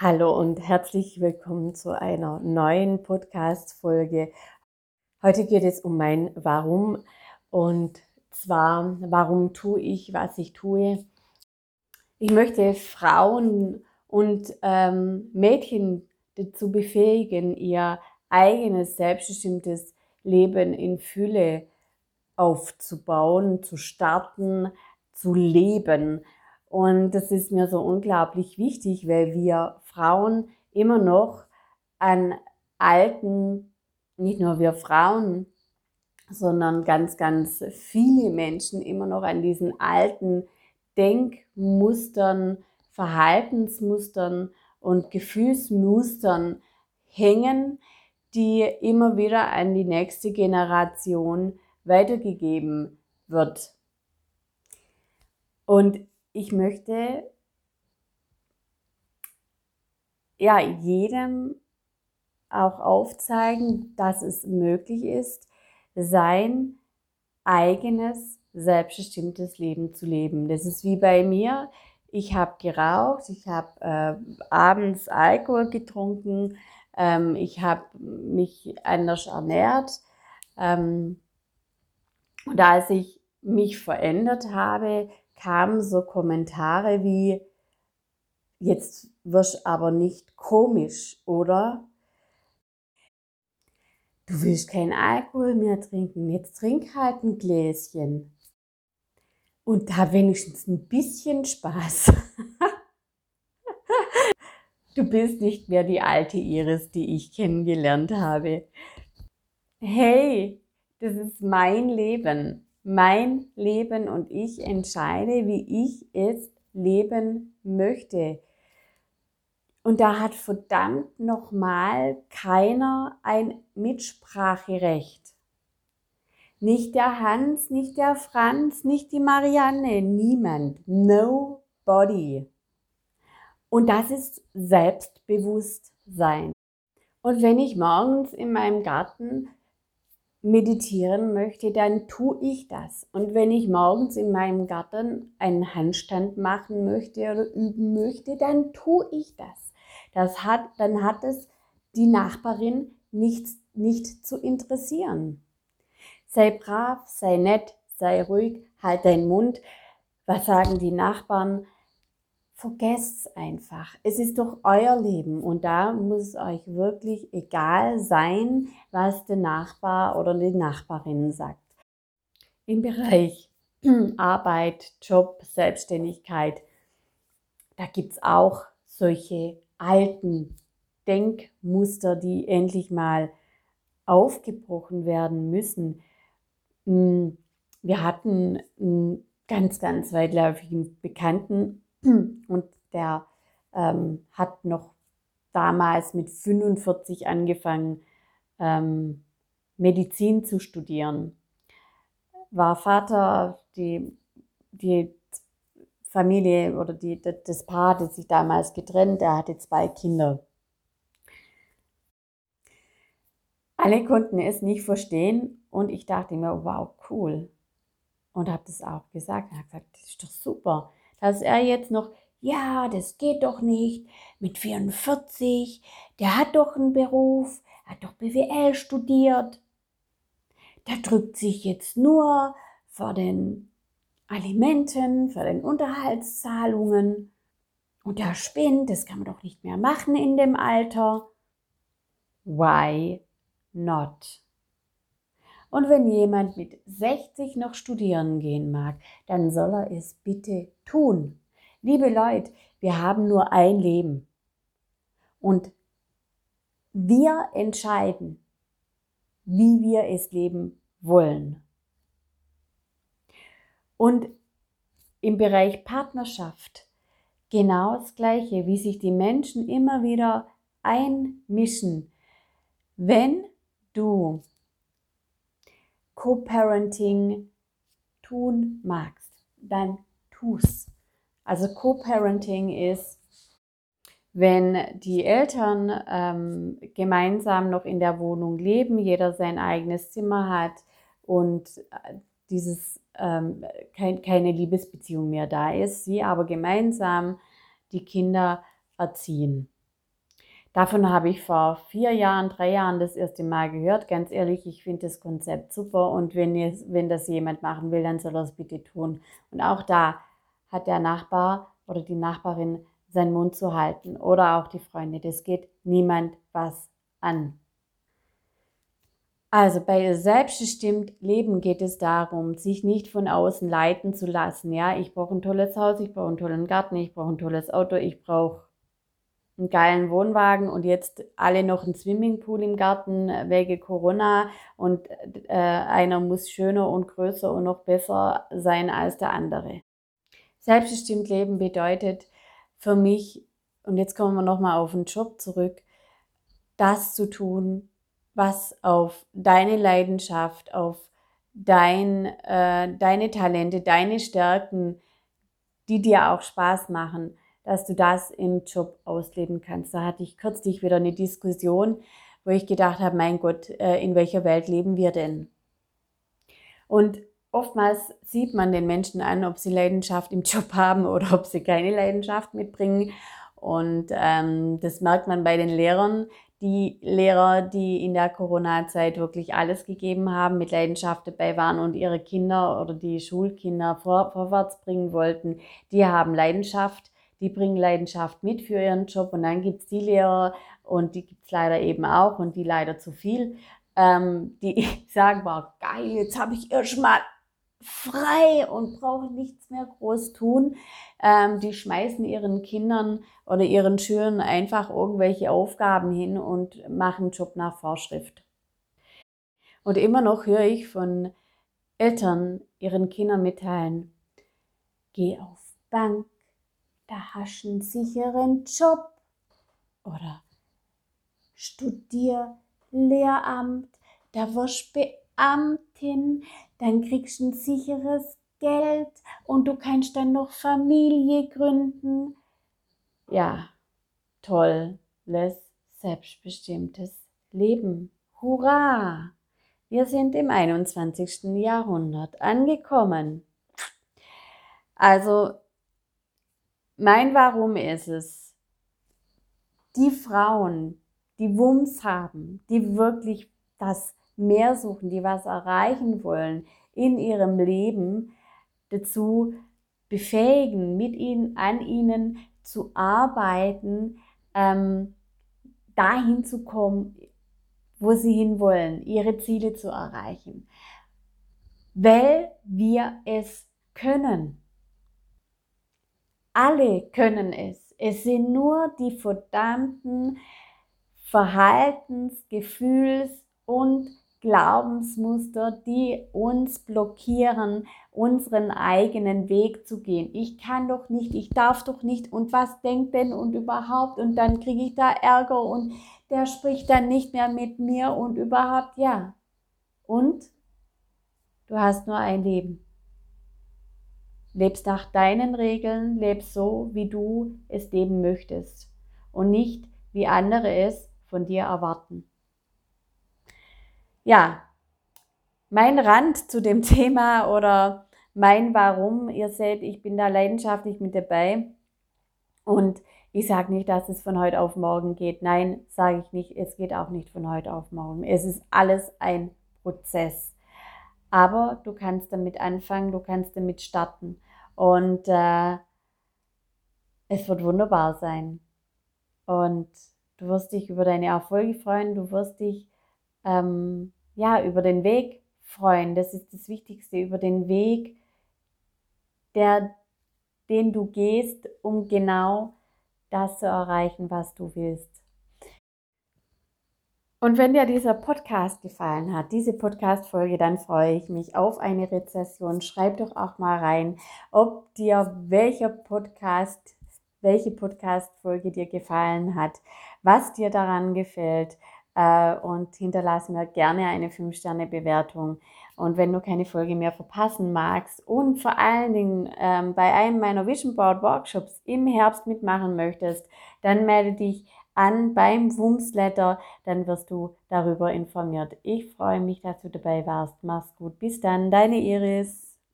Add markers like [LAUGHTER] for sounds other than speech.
Hallo und herzlich willkommen zu einer neuen Podcast-Folge. Heute geht es um mein Warum und zwar, warum tue ich, was ich tue. Ich möchte Frauen und ähm, Mädchen dazu befähigen, ihr eigenes selbstbestimmtes Leben in Fülle aufzubauen, zu starten, zu leben. Und das ist mir so unglaublich wichtig, weil wir Frauen immer noch an alten, nicht nur wir Frauen, sondern ganz, ganz viele Menschen immer noch an diesen alten Denkmustern, Verhaltensmustern und Gefühlsmustern hängen, die immer wieder an die nächste Generation weitergegeben wird. Und ich möchte ja jedem auch aufzeigen, dass es möglich ist, sein eigenes selbstbestimmtes Leben zu leben. Das ist wie bei mir. Ich habe geraucht, ich habe äh, abends Alkohol getrunken, ähm, ich habe mich anders ernährt. Ähm, und als ich mich verändert habe, kamen so Kommentare wie, jetzt wirst aber nicht komisch, oder? Du willst keinen Alkohol mehr trinken, jetzt trink halt ein Gläschen. Und da wenigstens ein bisschen Spaß. [LAUGHS] du bist nicht mehr die alte Iris, die ich kennengelernt habe. Hey, das ist mein Leben mein Leben und ich entscheide, wie ich es leben möchte. Und da hat verdammt nochmal keiner ein Mitspracherecht. Nicht der Hans, nicht der Franz, nicht die Marianne, niemand, nobody. Und das ist Selbstbewusstsein. Und wenn ich morgens in meinem Garten meditieren möchte, dann tue ich das. Und wenn ich morgens in meinem Garten einen Handstand machen möchte oder üben möchte, dann tue ich das. Das hat, dann hat es die Nachbarin nicht, nicht zu interessieren. Sei brav, sei nett, sei ruhig, halt deinen Mund. Was sagen die Nachbarn? Vergesst es einfach. Es ist doch euer Leben und da muss es euch wirklich egal sein, was der Nachbar oder die Nachbarin sagt. Im Bereich [CLEARS THROAT] Arbeit, Job, Selbstständigkeit, da gibt es auch solche alten Denkmuster, die endlich mal aufgebrochen werden müssen. Hm, wir hatten einen ganz, ganz weitläufigen Bekannten, und der ähm, hat noch damals mit 45 angefangen, ähm, Medizin zu studieren. War Vater, die, die Familie oder die, das Paar hat sich damals getrennt, er hatte zwei Kinder. Alle konnten es nicht verstehen und ich dachte mir, wow, cool. Und habe das auch gesagt. Er hat gesagt, das ist doch super dass er jetzt noch, ja, das geht doch nicht, mit 44, der hat doch einen Beruf, hat doch BWL studiert. Der drückt sich jetzt nur vor den Alimenten, für den Unterhaltszahlungen. Und der spinnt, das kann man doch nicht mehr machen in dem Alter. Why not? Und wenn jemand mit 60 noch studieren gehen mag, dann soll er es bitte tun. Liebe Leute, wir haben nur ein Leben. Und wir entscheiden, wie wir es leben wollen. Und im Bereich Partnerschaft genau das Gleiche, wie sich die Menschen immer wieder einmischen. Wenn du Co-Parenting tun magst, dann tu's. Also Co-Parenting ist, wenn die Eltern ähm, gemeinsam noch in der Wohnung leben, jeder sein eigenes Zimmer hat und äh, dieses ähm, kein, keine Liebesbeziehung mehr da ist, sie aber gemeinsam die Kinder erziehen. Davon habe ich vor vier Jahren, drei Jahren das erste Mal gehört. Ganz ehrlich, ich finde das Konzept super und wenn, ihr, wenn das jemand machen will, dann soll er es bitte tun. Und auch da hat der Nachbar oder die Nachbarin seinen Mund zu halten oder auch die Freunde. Das geht niemand was an. Also bei selbstbestimmt Leben geht es darum, sich nicht von außen leiten zu lassen. Ja, ich brauche ein tolles Haus, ich brauche einen tollen Garten, ich brauche ein tolles Auto, ich brauche einen geilen Wohnwagen und jetzt alle noch einen Swimmingpool im Garten wegen Corona und äh, einer muss schöner und größer und noch besser sein als der andere. Selbstbestimmt leben bedeutet für mich, und jetzt kommen wir nochmal auf den Job zurück, das zu tun, was auf deine Leidenschaft, auf dein, äh, deine Talente, deine Stärken, die dir auch Spaß machen, dass du das im Job ausleben kannst. Da hatte ich kürzlich wieder eine Diskussion, wo ich gedacht habe, mein Gott, äh, in welcher Welt leben wir denn? Und oftmals sieht man den Menschen an, ob sie Leidenschaft im [LAUGHS] Job haben oder ob sie keine Leidenschaft mitbringen. Und ähm, das merkt man bei den Lehrern. Die Lehrer, die in der Corona-Zeit wirklich alles gegeben haben, mit Leidenschaft dabei waren und ihre Kinder oder die Schulkinder vor, vorwärts bringen wollten, die haben Leidenschaft die bringen Leidenschaft mit für ihren Job und dann gibt es die Lehrer und die gibt es leider eben auch und die leider zu viel, ähm, die [LAUGHS] sagen, war geil, jetzt habe ich erstmal frei und brauche nichts mehr groß tun. Ähm, die schmeißen ihren Kindern oder ihren Schülern einfach irgendwelche Aufgaben hin und machen Job nach Vorschrift. Und immer noch höre ich von Eltern ihren Kindern mitteilen, geh auf Bank, da hast du einen sicheren Job. Oder studier Lehramt, da wirst du Beamtin, dann kriegst du ein sicheres Geld und du kannst dann noch Familie gründen. Ja, tolles, selbstbestimmtes Leben. Hurra! Wir sind im 21. Jahrhundert angekommen. Also mein Warum ist es, die Frauen, die Wumms haben, die wirklich das Mehr suchen, die was erreichen wollen in ihrem Leben, dazu befähigen, mit ihnen, an ihnen zu arbeiten, ähm, dahin zu kommen, wo sie hinwollen, ihre Ziele zu erreichen. Weil wir es können. Alle können es. Es sind nur die verdammten Verhaltens-, Gefühls- und Glaubensmuster, die uns blockieren, unseren eigenen Weg zu gehen. Ich kann doch nicht, ich darf doch nicht und was denkt denn und überhaupt und dann kriege ich da Ärger und der spricht dann nicht mehr mit mir und überhaupt ja. Und du hast nur ein Leben. Lebst nach deinen Regeln, lebst so, wie du es leben möchtest und nicht, wie andere es von dir erwarten. Ja, mein Rand zu dem [LAUGHS] Thema oder mein Warum, ihr seht, ich bin da leidenschaftlich mit dabei und ich sage nicht, dass es von heute auf morgen geht. Nein, sage ich nicht, es geht auch nicht von heute auf morgen. Es ist alles ein Prozess. Aber du kannst damit anfangen, du kannst damit starten. Und äh, es wird wunderbar sein. Und du wirst dich über deine Erfolge freuen, du wirst dich ähm, ja über den Weg freuen. Das ist das Wichtigste, über den Weg, der, den du gehst, um genau das zu erreichen, was du willst. Und wenn dir dieser Podcast gefallen hat, diese Podcast-Folge, dann freue ich mich auf eine Rezession. Schreib doch auch mal rein, ob dir welcher Podcast, welche Podcast-Folge dir gefallen hat, was dir daran gefällt äh, und hinterlasse mir gerne eine 5-Sterne-Bewertung. Und wenn du keine Folge mehr verpassen magst und vor allen Dingen ähm, bei einem meiner Vision Board Workshops im Herbst mitmachen möchtest, dann melde dich an beim Wumsletter, dann wirst du darüber informiert. Ich freue mich, dass du dabei warst. Mach's gut. Bis dann, deine Iris.